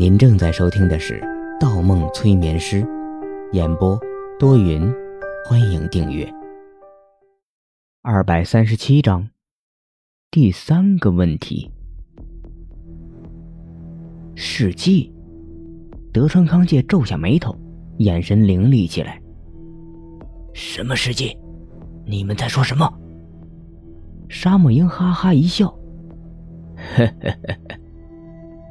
您正在收听的是《盗梦催眠师》，演播多云，欢迎订阅。二百三十七章，第三个问题。世纪，德川康介皱下眉头，眼神凌厉起来。什么世纪？你们在说什么？沙漠鹰哈哈一笑，呵呵呵呵。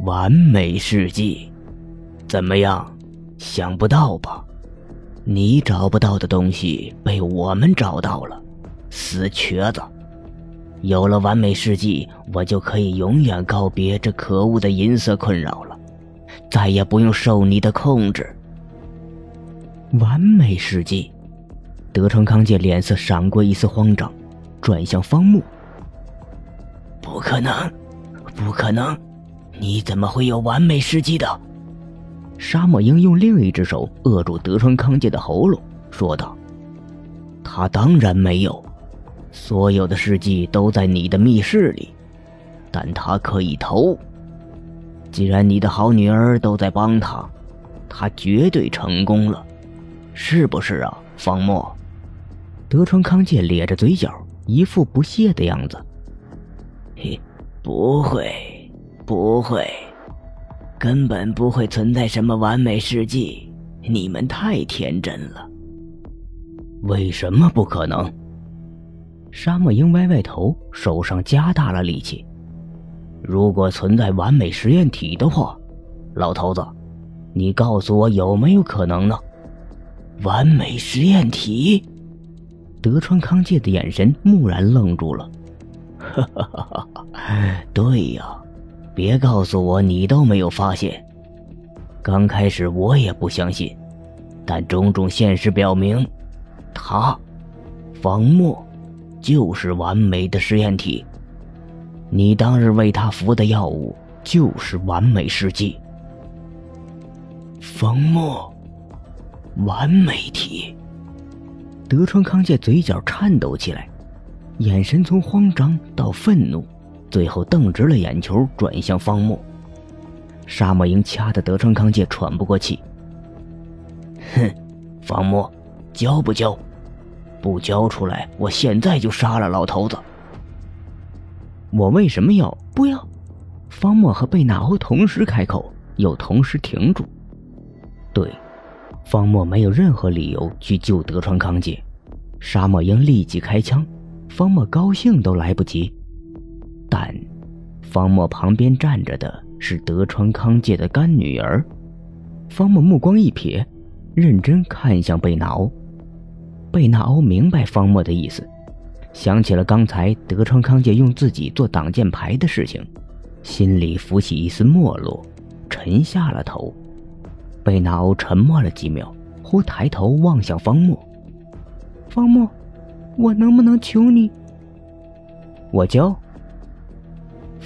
完美世纪，怎么样？想不到吧？你找不到的东西被我们找到了，死瘸子！有了完美世纪，我就可以永远告别这可恶的银色困扰了，再也不用受你的控制。完美事迹，德川康介脸色闪过一丝慌张，转向方木。不可能，不可能！你怎么会有完美事迹的？沙漠鹰用另一只手扼住德川康介的喉咙，说道：“他当然没有，所有的事迹都在你的密室里，但他可以偷。既然你的好女儿都在帮他，他绝对成功了，是不是啊，方墨？”德川康介咧着嘴角，一副不屑的样子：“嘿，不会。”不会，根本不会存在什么完美事迹，你们太天真了。为什么不可能？沙漠鹰歪歪头，手上加大了力气。如果存在完美实验体的话，老头子，你告诉我有没有可能呢？完美实验体？德川康介的眼神蓦然愣住了。哈哈哈哈！对呀。别告诉我你都没有发现。刚开始我也不相信，但种种现实表明，他，方墨，就是完美的实验体。你当日为他服的药物就是完美试剂。方墨，完美体。德川康介嘴角颤抖起来，眼神从慌张到愤怒。最后瞪直了眼球，转向方木。沙漠鹰掐得德川康介喘不过气。哼，方木，交不交？不交出来，我现在就杀了老头子。我为什么要不要？方墨和贝纳欧同时开口，又同时停住。对，方墨没有任何理由去救德川康介。沙漠鹰立即开枪，方墨高兴都来不及。但，方墨旁边站着的是德川康介的干女儿。方墨目光一瞥，认真看向贝纳欧。贝纳欧明白方墨的意思，想起了刚才德川康介用自己做挡箭牌的事情，心里浮起一丝没落，沉下了头。贝纳欧沉默了几秒，忽抬头望向方墨：“方墨，我能不能求你？我教。”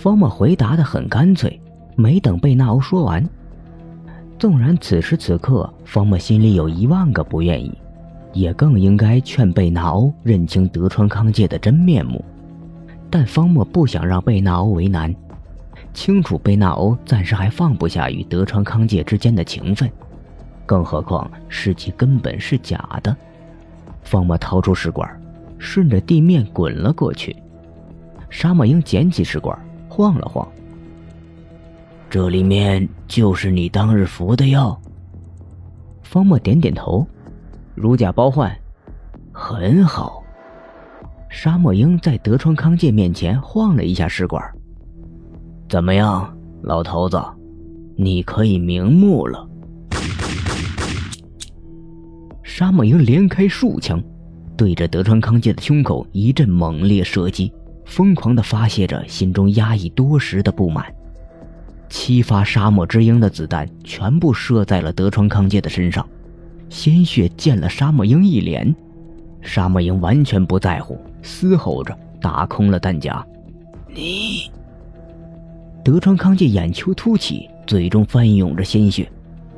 方墨回答的很干脆，没等贝纳欧说完。纵然此时此刻方墨心里有一万个不愿意，也更应该劝贝纳欧认清德川康介的真面目，但方墨不想让贝纳欧为难，清楚贝纳欧暂时还放不下与德川康介之间的情分，更何况事迹根本是假的。方墨掏出试管，顺着地面滚了过去。沙漠鹰捡起试管。晃了晃，这里面就是你当日服的药。方墨点点头，如假包换，很好。沙漠鹰在德川康介面前晃了一下试管，怎么样，老头子，你可以瞑目了。沙漠鹰连开数枪，对着德川康介的胸口一阵猛烈射击。疯狂地发泄着心中压抑多时的不满，七发沙漠之鹰的子弹全部射在了德川康介的身上，鲜血溅了沙漠鹰一脸。沙漠鹰完全不在乎，嘶吼着打空了弹夹。你，德川康介眼球凸起，嘴中翻涌着鲜血，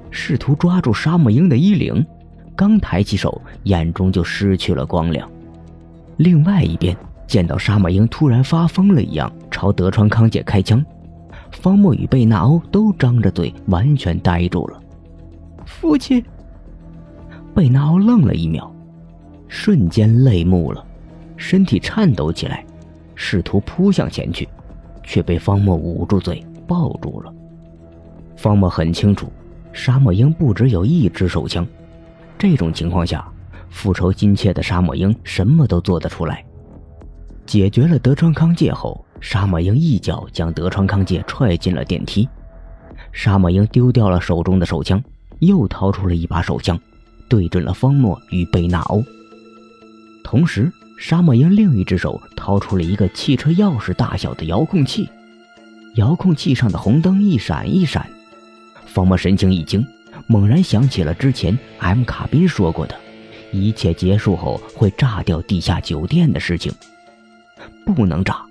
试图抓住沙漠鹰的衣领，刚抬起手，眼中就失去了光亮。另外一边。见到沙漠鹰突然发疯了一样朝德川康介开枪，方墨与贝纳欧都张着嘴，完全呆住了。父亲，贝纳欧愣了一秒，瞬间泪目了，身体颤抖起来，试图扑向前去，却被方墨捂住嘴，抱住了。方墨很清楚，沙漠鹰不只有一支手枪，这种情况下，复仇心切的沙漠鹰什么都做得出来。解决了德川康介后，沙漠鹰一脚将德川康介踹进了电梯。沙漠鹰丢掉了手中的手枪，又掏出了一把手枪，对准了方墨与贝纳欧。同时，沙漠鹰另一只手掏出了一个汽车钥匙大小的遥控器，遥控器上的红灯一闪一闪。方墨神情一惊，猛然想起了之前 M 卡宾说过的，一切结束后会炸掉地下酒店的事情。不能炸，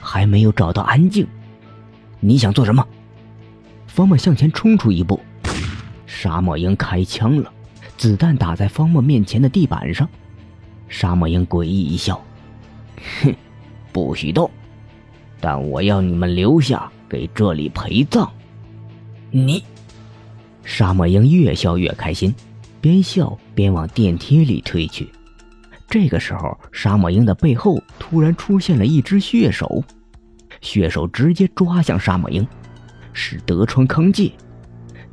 还没有找到安静。你想做什么？方墨向前冲出一步，沙漠鹰开枪了，子弹打在方墨面前的地板上。沙漠鹰诡异一笑：“哼，不许动！但我要你们留下，给这里陪葬。”你，沙漠鹰越笑越开心，边笑边往电梯里推去。这个时候，沙漠鹰的背后突然出现了一只血手，血手直接抓向沙漠鹰，是德川康介。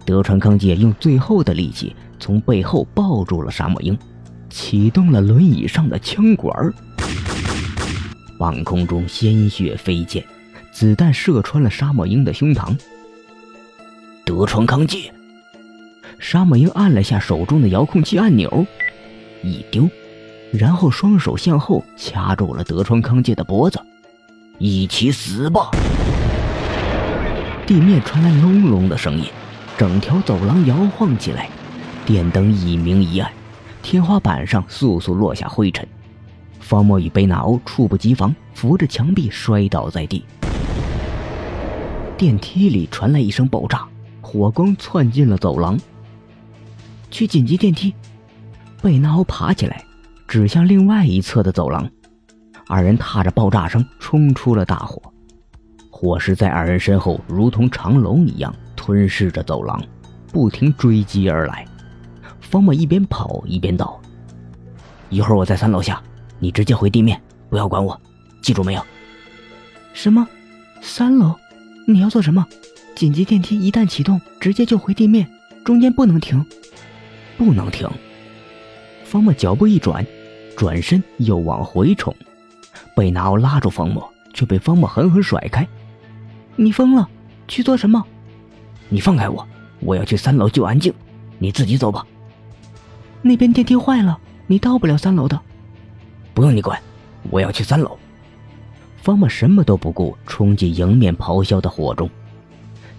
德川康介用最后的力气从背后抱住了沙漠鹰，启动了轮椅上的枪管。半空中鲜血飞溅，子弹射穿了沙漠鹰的胸膛。德川康介，沙漠鹰按了下手中的遥控器按钮，一丢。然后双手向后掐住了德川康介的脖子，一起死吧！地面传来隆隆的声音，整条走廊摇晃起来，电灯一明一暗，天花板上簌簌落下灰尘。方墨与贝纳欧猝不及防，扶着墙壁摔倒在地。电梯里传来一声爆炸，火光窜进了走廊。去紧急电梯！贝纳欧爬起来。指向另外一侧的走廊，二人踏着爆炸声冲出了大火，火势在二人身后如同长龙一样吞噬着走廊，不停追击而来。方墨一边跑一边道：“一会儿我在三楼下，你直接回地面，不要管我，记住没有？”“什么？三楼？你要做什么？紧急电梯一旦启动，直接就回地面，中间不能停，不能停。”方墨脚步一转。转身又往回冲，贝纳奥拉住方墨，却被方墨狠狠甩开。你疯了？去做什么？你放开我！我要去三楼救安静，你自己走吧。那边电梯坏了，你到不了三楼的。不用你管，我要去三楼。方墨什么都不顾，冲进迎面咆哮的火中。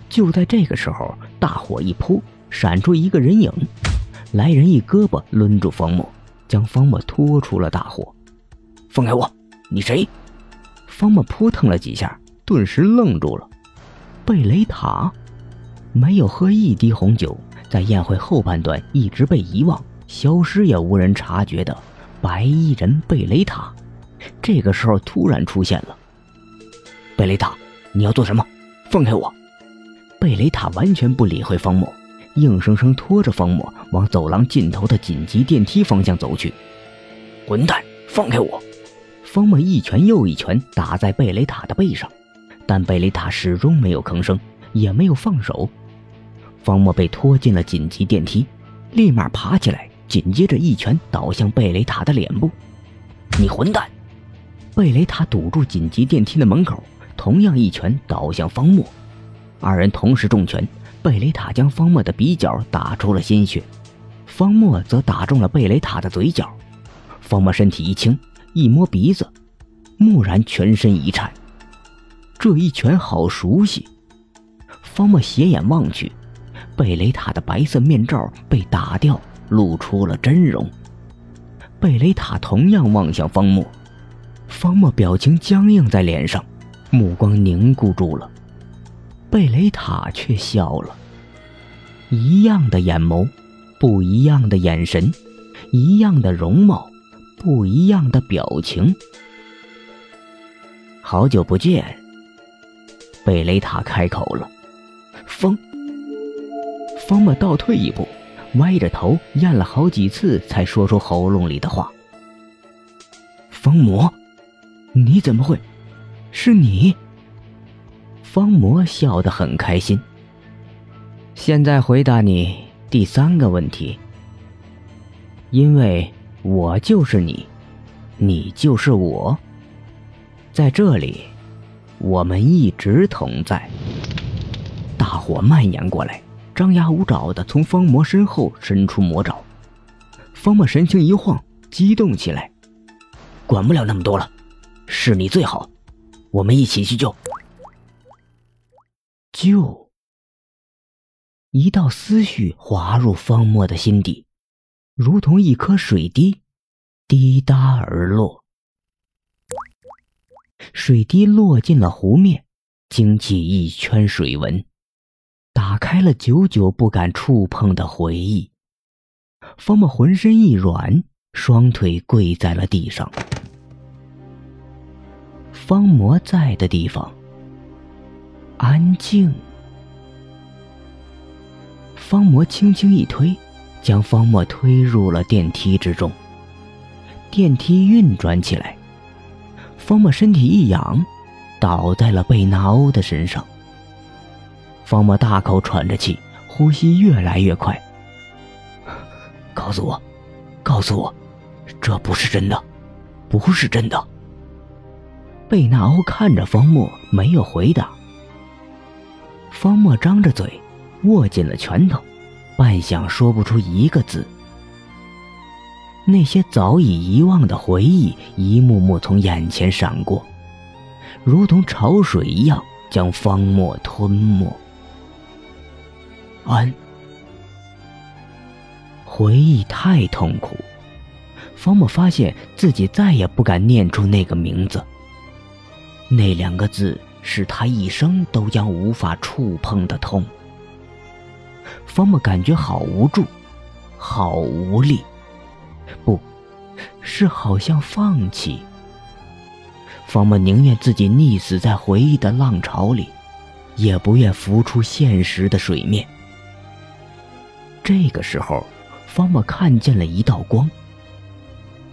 就在这个时候，大火一扑，闪出一个人影，来人一胳膊抡住方墨。将方墨拖出了大火，放开我！你谁？方墨扑腾了几下，顿时愣住了。贝雷塔，没有喝一滴红酒，在宴会后半段一直被遗忘、消失也无人察觉的白衣人贝雷塔，这个时候突然出现了。贝雷塔，你要做什么？放开我！贝雷塔完全不理会方墨。硬生生拖着方墨往走廊尽头的紧急电梯方向走去。混蛋，放开我！方墨一拳又一拳打在贝雷塔的背上，但贝雷塔始终没有吭声，也没有放手。方墨被拖进了紧急电梯，立马爬起来，紧接着一拳倒向贝雷塔的脸部。你混蛋！贝雷塔堵住紧急电梯的门口，同样一拳倒向方墨，二人同时重拳。贝雷塔将方墨的鼻角打出了鲜血，方墨则打中了贝雷塔的嘴角。方墨身体一轻，一摸鼻子，蓦然全身一颤。这一拳好熟悉。方墨斜眼望去，贝雷塔的白色面罩被打掉，露出了真容。贝雷塔同样望向方墨，方墨表情僵硬在脸上，目光凝固住了。贝雷塔却笑了，一样的眼眸，不一样的眼神，一样的容貌，不一样的表情。好久不见。贝雷塔开口了：“方。”方莫倒退一步，歪着头咽了好几次，才说出喉咙里的话：“疯魔，你怎么会？是你？”方魔笑得很开心。现在回答你第三个问题。因为我就是你，你就是我，在这里，我们一直同在。大火蔓延过来，张牙舞爪的从方魔身后伸出魔爪。方魔神情一晃，激动起来：“管不了那么多了，是你最好，我们一起去救。”救！一道思绪滑入方墨的心底。如同一颗水滴，滴答而落。水滴落进了湖面，惊起一圈水纹，打开了久久不敢触碰的回忆。方木浑身一软，双腿跪在了地上。方魔在的地方，安静。方魔轻轻一推。将方墨推入了电梯之中。电梯运转起来，方墨身体一仰，倒在了贝纳欧的身上。方墨大口喘着气，呼吸越来越快。告诉我，告诉我，这不是真的，不是真的。贝纳欧看着方墨，没有回答。方墨张着嘴，握紧了拳头。半晌说不出一个字。那些早已遗忘的回忆一幕幕从眼前闪过，如同潮水一样将方墨吞没。安，回忆太痛苦，方墨发现自己再也不敢念出那个名字。那两个字是他一生都将无法触碰的痛。方木感觉好无助，好无力，不是好像放弃。方木宁愿自己溺死在回忆的浪潮里，也不愿浮出现实的水面。这个时候，方木看见了一道光，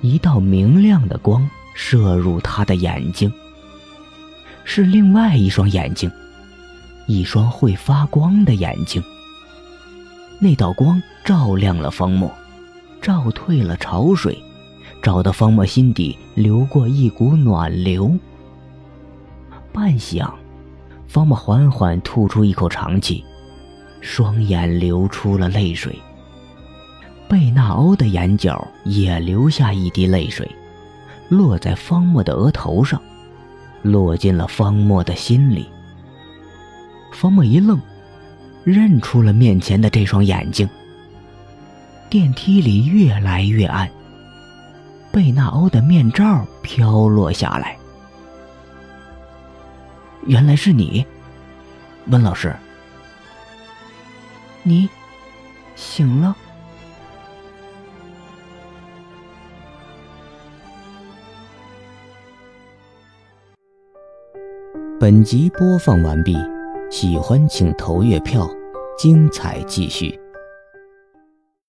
一道明亮的光射入他的眼睛，是另外一双眼睛，一双会发光的眼睛。那道光照亮了方墨，照退了潮水，照得方墨心底流过一股暖流。半晌，方墨缓缓吐出一口长气，双眼流出了泪水。贝纳欧的眼角也流下一滴泪水，落在方墨的额头上，落进了方墨的心里。方墨一愣。认出了面前的这双眼睛。电梯里越来越暗，贝纳欧的面罩飘落下来。原来是你，温老师。你醒了。本集播放完毕，喜欢请投月票。精彩继续。